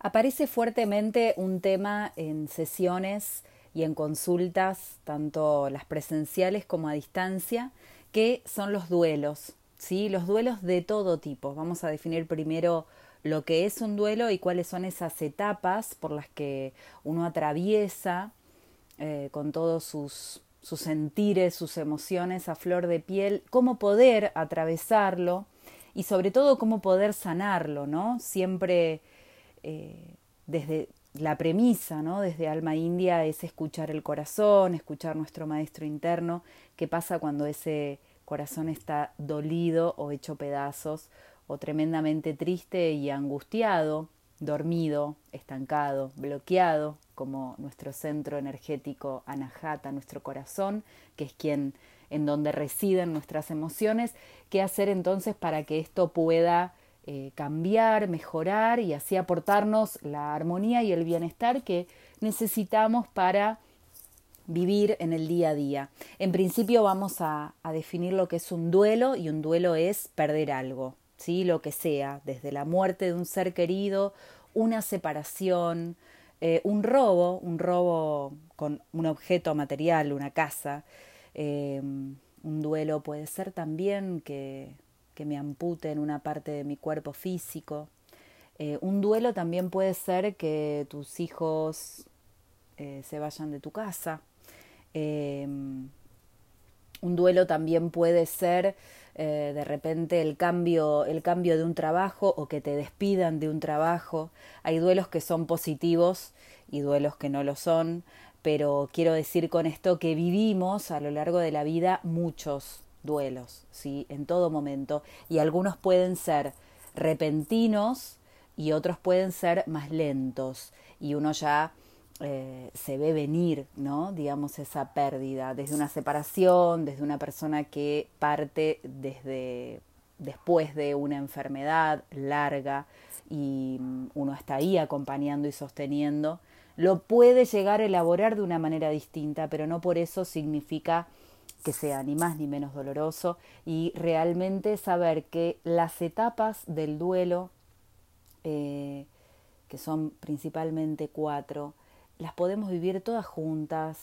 Aparece fuertemente un tema en sesiones y en consultas, tanto las presenciales como a distancia, que son los duelos, ¿sí? Los duelos de todo tipo. Vamos a definir primero lo que es un duelo y cuáles son esas etapas por las que uno atraviesa eh, con todos sus, sus sentires, sus emociones a flor de piel, cómo poder atravesarlo y sobre todo cómo poder sanarlo, ¿no? Siempre eh, desde la premisa, ¿no? Desde Alma India es escuchar el corazón, escuchar nuestro maestro interno, qué pasa cuando ese corazón está dolido o hecho pedazos o tremendamente triste y angustiado, dormido, estancado, bloqueado, como nuestro centro energético Anahata, nuestro corazón, que es quien en donde residen nuestras emociones, qué hacer entonces para que esto pueda eh, cambiar, mejorar y así aportarnos la armonía y el bienestar que necesitamos para vivir en el día a día. En principio vamos a, definir lo que es un duelo y un duelo es perder algo, ¿sí? lo que sea, desde la muerte de un ser querido, una separación, eh, un robo, un robo con un objeto material, una casa, eh, un duelo puede ser también que que me amputen una parte de mi cuerpo físico. Eh, un duelo también puede ser que tus hijos eh, se vayan de tu casa. Em, un duelo también puede ser eh, de repente el cambio, el cambio de un trabajo o que te despidan de un trabajo. Hay duelos que son positivos y duelos que no lo son, pero quiero decir con esto que vivimos a lo largo de la vida muchos, duelos, ¿sí? En todo momento. Y algunos pueden ser repentinos y otros pueden ser más lentos. Y uno ya eh, se ve venir, ¿no? Digamos, esa pérdida, desde una separación, desde una persona que parte desde después de una enfermedad larga y mm, uno está ahí acompañando y sosteniendo, lo puede llegar a elaborar de una manera distinta, pero no por eso significa que sea ni más ni menos doloroso y realmente saber que las etapas del duelo, eh, que son principalmente cuatro, las podemos vivir todas juntas,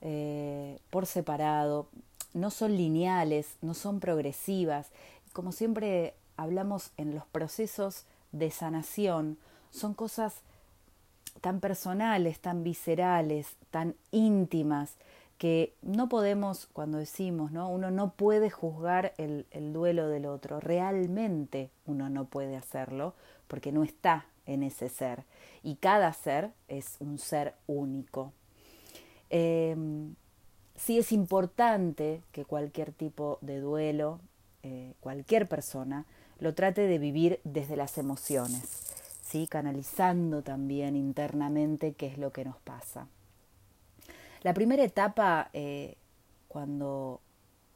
eh, por separado, no son lineales, no son progresivas. Como siempre hablamos en los procesos de sanación, son cosas tan personales, tan viscerales, tan íntimas, que no podemos, cuando decimos, ¿no? Uno no puede juzgar el, el, duelo del otro, realmente uno no puede hacerlo porque no está en ese ser y cada ser es un ser único. Em, sí es importante que cualquier tipo de duelo, eh, cualquier persona, lo trate de vivir desde las emociones, ¿sí? canalizando también internamente qué es lo que nos pasa. La primera etapa, eh, cuando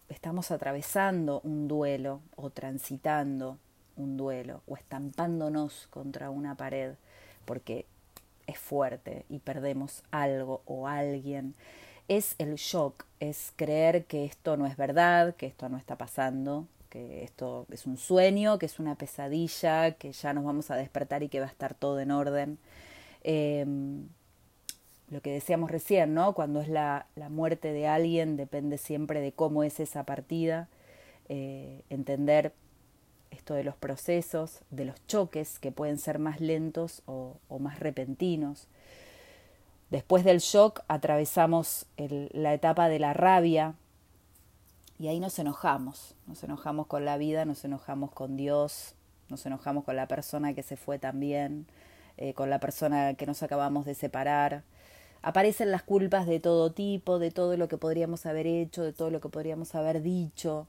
estamos atravesando un duelo o transitando un duelo o estampándonos contra una pared porque es fuerte y perdemos algo o alguien, es el shock, es creer que esto no es verdad, que esto no está pasando, que esto es un sueño, que es una pesadilla, que ya nos vamos a despertar y que va a estar todo en orden. Em, lo que decíamos recién, ¿no? Cuando es la, la, muerte de alguien, depende siempre de cómo es esa partida, eh, entender esto de los procesos, de los choques que pueden ser más lentos o, más repentinos. Después del shock atravesamos la etapa de la rabia y ahí nos enojamos, nos enojamos con la vida, nos enojamos con Dios, nos enojamos con la persona que se fue también, eh, con la persona que nos acabamos de separar, aparecen las culpas de todo tipo, de todo lo que podríamos haber hecho, de todo lo que podríamos haber dicho.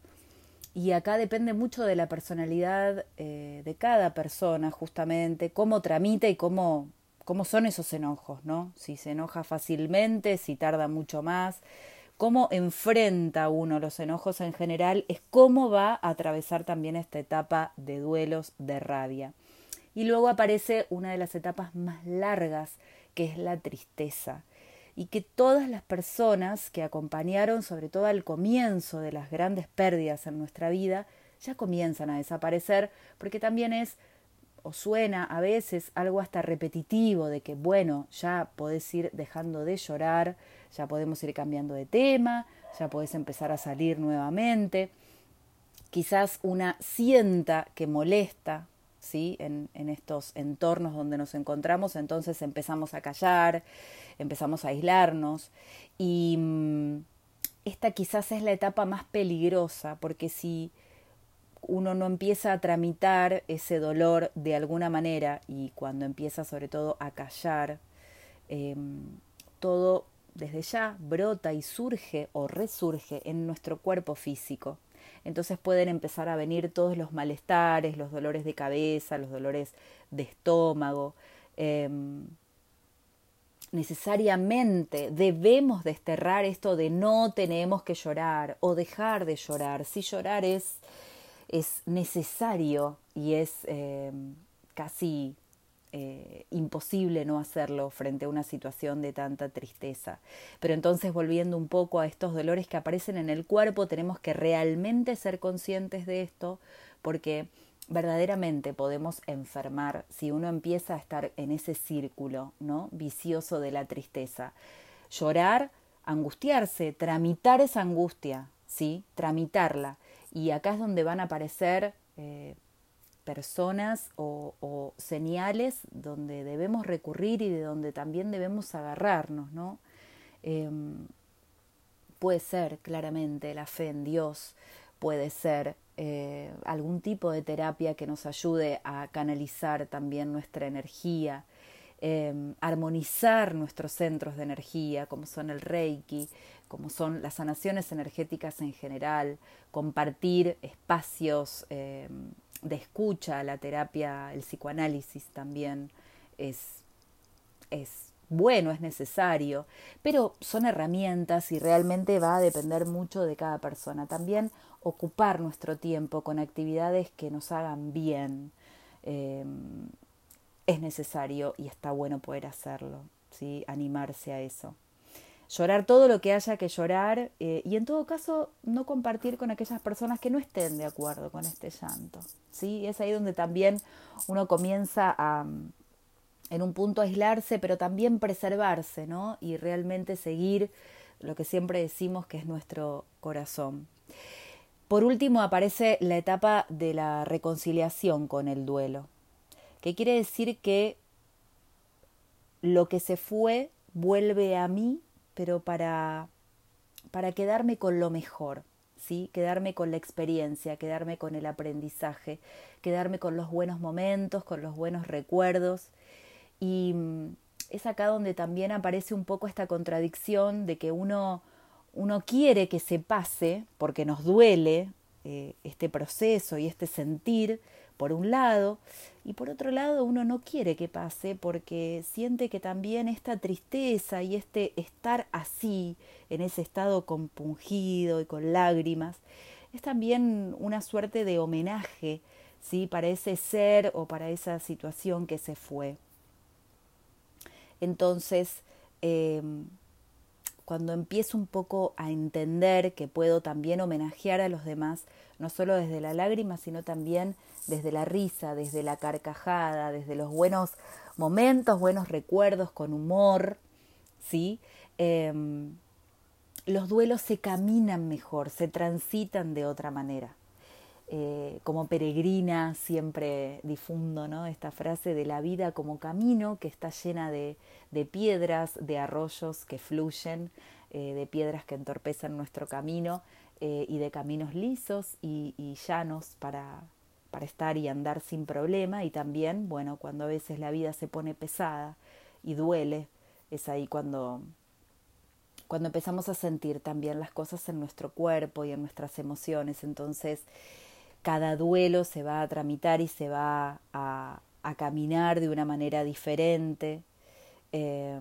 Y acá depende mucho de la personalidad eh, de cada persona, justamente, cómo tramita y cómo, cómo son esos enojos, ¿no? Si se enoja fácilmente, si tarda mucho más, cómo enfrenta uno los enojos en general, es cómo va a atravesar también esta etapa de duelos, de rabia. Y luego aparece una de las etapas más largas, que es la tristeza y que todas las personas que acompañaron, sobre todo al comienzo de las grandes pérdidas en nuestra vida, ya comienzan a desaparecer, porque también es o suena a veces algo hasta repetitivo de que, bueno, ya podés ir dejando de llorar, ya podemos ir cambiando de tema, ya podés empezar a salir nuevamente. Quizás una sienta que molesta, ¿sí? En, estos entornos donde nos encontramos, entonces empezamos a callar, empezamos a aislarnos y mm, esta quizás es la etapa más peligrosa porque si uno no empieza a tramitar ese dolor de alguna manera y cuando empieza sobre todo a callar, em, todo desde ya brota y surge o resurge en nuestro cuerpo físico. Entonces pueden empezar a venir todos los malestares, los dolores de cabeza, los dolores de estómago. Em, necesariamente debemos desterrar esto de no tenemos que llorar o dejar de llorar. Si llorar es es necesario y es eh, casi eh, imposible no hacerlo frente a una situación de tanta tristeza. Pero entonces volviendo un poco a estos dolores que aparecen en el cuerpo, tenemos que realmente ser conscientes de esto porque verdaderamente podemos enfermar si uno empieza a estar en ese círculo, ¿no? vicioso de la tristeza. Llorar, angustiarse, tramitar esa angustia, ¿sí? Tramitarla y acá es donde van a aparecer eh, personas o, señales donde debemos recurrir y de donde también debemos agarrarnos, ¿no? Em, puede ser claramente la fe en Dios, puede ser eh, algún tipo de terapia que nos ayude a canalizar también nuestra energía, em, armonizar nuestros centros de energía, como son el Reiki, como son las sanaciones energéticas en general, compartir espacios eh, de escucha, la terapia, el psicoanálisis también es, es bueno, es necesario, pero son herramientas y realmente va a depender mucho de cada persona. También ocupar nuestro tiempo con actividades que nos hagan bien eh, es necesario y está bueno poder hacerlo, ¿sí? animarse a eso llorar todo lo que haya que llorar eh, y en todo caso no compartir con aquellas personas que no estén de acuerdo con este llanto. ¿sí? Es ahí donde también uno comienza a, en un punto, aislarse, pero también preservarse ¿no? y realmente seguir lo que siempre decimos que es nuestro corazón. Por último aparece la etapa de la reconciliación con el duelo, que quiere decir que lo que se fue vuelve a mí pero para, para quedarme con lo mejor, ¿sí? Quedarme con la experiencia, quedarme con el aprendizaje, quedarme con los buenos momentos, con los buenos recuerdos. Y mm, es acá donde también aparece un poco esta contradicción de que uno, uno quiere que se pase, porque nos duele eh, este proceso y este sentir, por un lado, y por otro lado uno no quiere que pase porque siente que también esta tristeza y este estar así, en ese estado compungido y con lágrimas, es también una suerte de homenaje, ¿sí? Para ese ser o para esa situación que se fue. Entonces, em, cuando empiezo un poco a entender que puedo también homenajear a los demás, no solo desde la lágrima, sino también desde la risa, desde la carcajada, desde los buenos momentos, buenos recuerdos, con humor, ¿sí? Em, los duelos se caminan mejor, se transitan de otra manera. Eh, como peregrina siempre difundo ¿no? esta frase de la vida como camino que está llena de, piedras, de arroyos que fluyen, eh, de piedras que entorpecen nuestro camino eh, y de caminos lisos y, llanos para, para estar y andar sin problema y también, bueno, cuando a veces la vida se pone pesada y duele, es ahí cuando cuando empezamos a sentir también las cosas en nuestro cuerpo y en nuestras emociones, entonces cada duelo se va a tramitar y se va a, caminar de una manera diferente eh,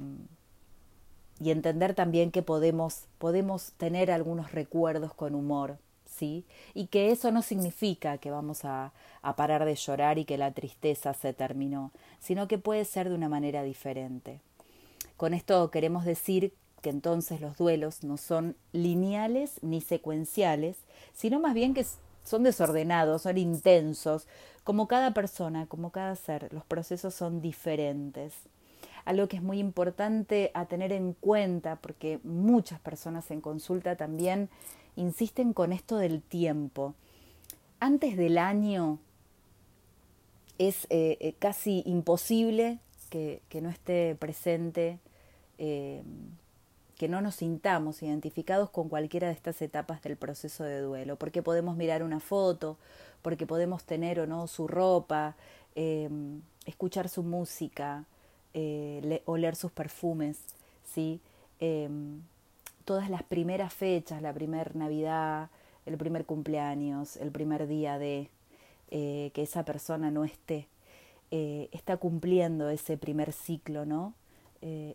y entender también que podemos, podemos tener algunos recuerdos con humor ¿sí? Y que eso no significa que vamos a, a parar de llorar y que la tristeza se terminó, sino que puede ser de una manera diferente. Con esto queremos decir que entonces los duelos no son lineales ni secuenciales, sino más bien que son desordenados, son intensos, como cada persona, como cada ser, los procesos son diferentes. Algo que es muy importante a tener en cuenta, porque muchas personas en consulta también insisten con esto del tiempo. Antes del año es eh, eh, casi imposible que, no esté presente, eh, que no nos sintamos identificados con cualquiera de estas etapas del proceso de duelo, porque podemos mirar una foto, porque podemos tener o no su ropa, escuchar su música, eh, oler sus perfumes, ¿sí? Em, todas las primeras fechas, la primera Navidad, el primer cumpleaños, el primer día de eh, que esa persona no esté, eh, está cumpliendo ese primer ciclo, ¿no?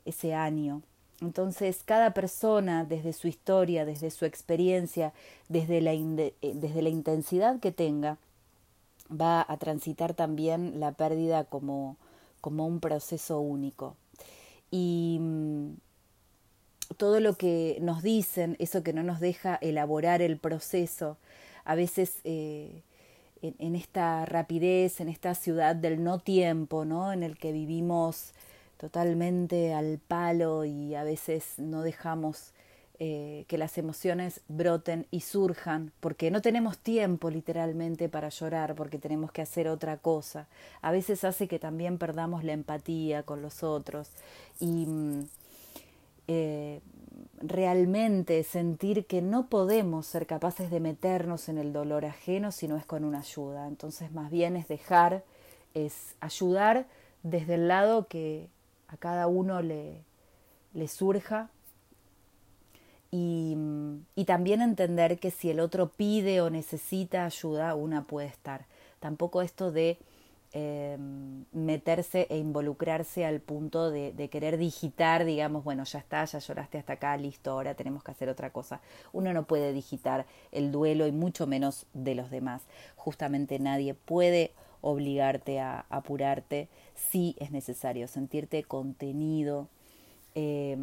ese año. Entonces, cada persona, desde su historia, desde su experiencia, desde la, desde la intensidad que tenga, va a transitar también la pérdida como, como un proceso único. Y mm, todo lo que nos dicen, eso que no nos deja elaborar el proceso, a veces eh, en, esta rapidez, en esta ciudad del no tiempo, ¿no? en el que vivimos totalmente al palo y a veces no dejamos eh, que las emociones broten y surjan, porque no tenemos tiempo literalmente para llorar, porque tenemos que hacer otra cosa. A veces hace que también perdamos la empatía con los otros y mm, eh, realmente sentir que no podemos ser capaces de meternos en el dolor ajeno si no es con una ayuda. Entonces más bien es dejar, es ayudar desde el lado que a cada uno le, le surja y, y, también entender que si el otro pide o necesita ayuda, una puede estar. Tampoco esto de eh, meterse e involucrarse al punto de, de, querer digitar, digamos, bueno, ya está, ya lloraste hasta acá, listo, ahora tenemos que hacer otra cosa. Uno no puede digitar el duelo y mucho menos de los demás. Justamente nadie puede obligarte a apurarte si es necesario, sentirte contenido. Eh,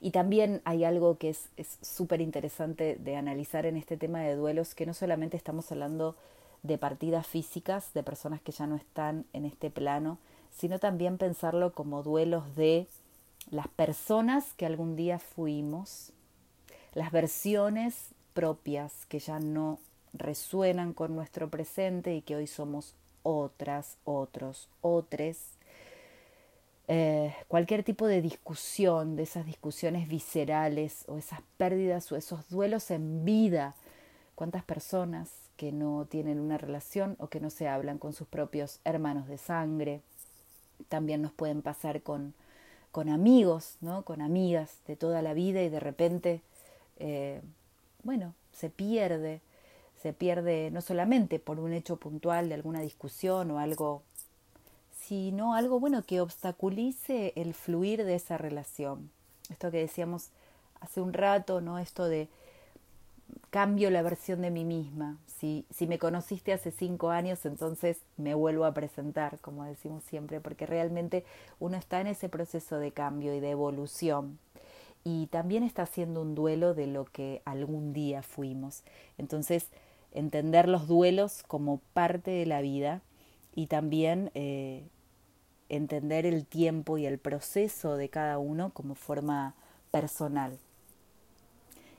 y también hay algo que es súper interesante de analizar en este tema de duelos, que no solamente estamos hablando de partidas físicas, de personas que ya no están en este plano, sino también pensarlo como duelos de las personas que algún día fuimos, las versiones propias que ya no resuenan con nuestro presente y que hoy somos otras, otros, otros, eh, cualquier tipo de discusión, de esas discusiones viscerales o esas pérdidas o esos duelos en vida. ¿Cuántas personas que no tienen una relación o que no se hablan con sus propios hermanos de sangre? También nos pueden pasar con, con amigos, ¿no? con amigas de toda la vida y de repente, eh, bueno, se pierde, se pierde no solamente por un hecho puntual de alguna discusión o algo sino algo bueno que obstaculice el fluir de esa relación. Esto que decíamos hace un rato, ¿no? Esto de cambio la versión de mí misma. Si, si me conociste hace cinco años, entonces me vuelvo a presentar, como decimos siempre, porque realmente uno está en ese proceso de cambio y de evolución. Y también está haciendo un duelo de lo que algún día fuimos. Entonces, entender los duelos como parte de la vida y también eh, entender el tiempo y el proceso de cada uno como forma personal.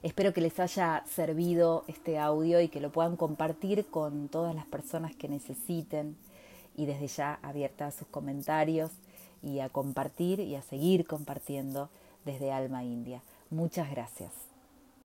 Espero que les haya servido este audio y que lo puedan compartir con todas las personas que necesiten y desde ya abierta a sus comentarios y a compartir y a seguir compartiendo desde Alma India. Muchas gracias.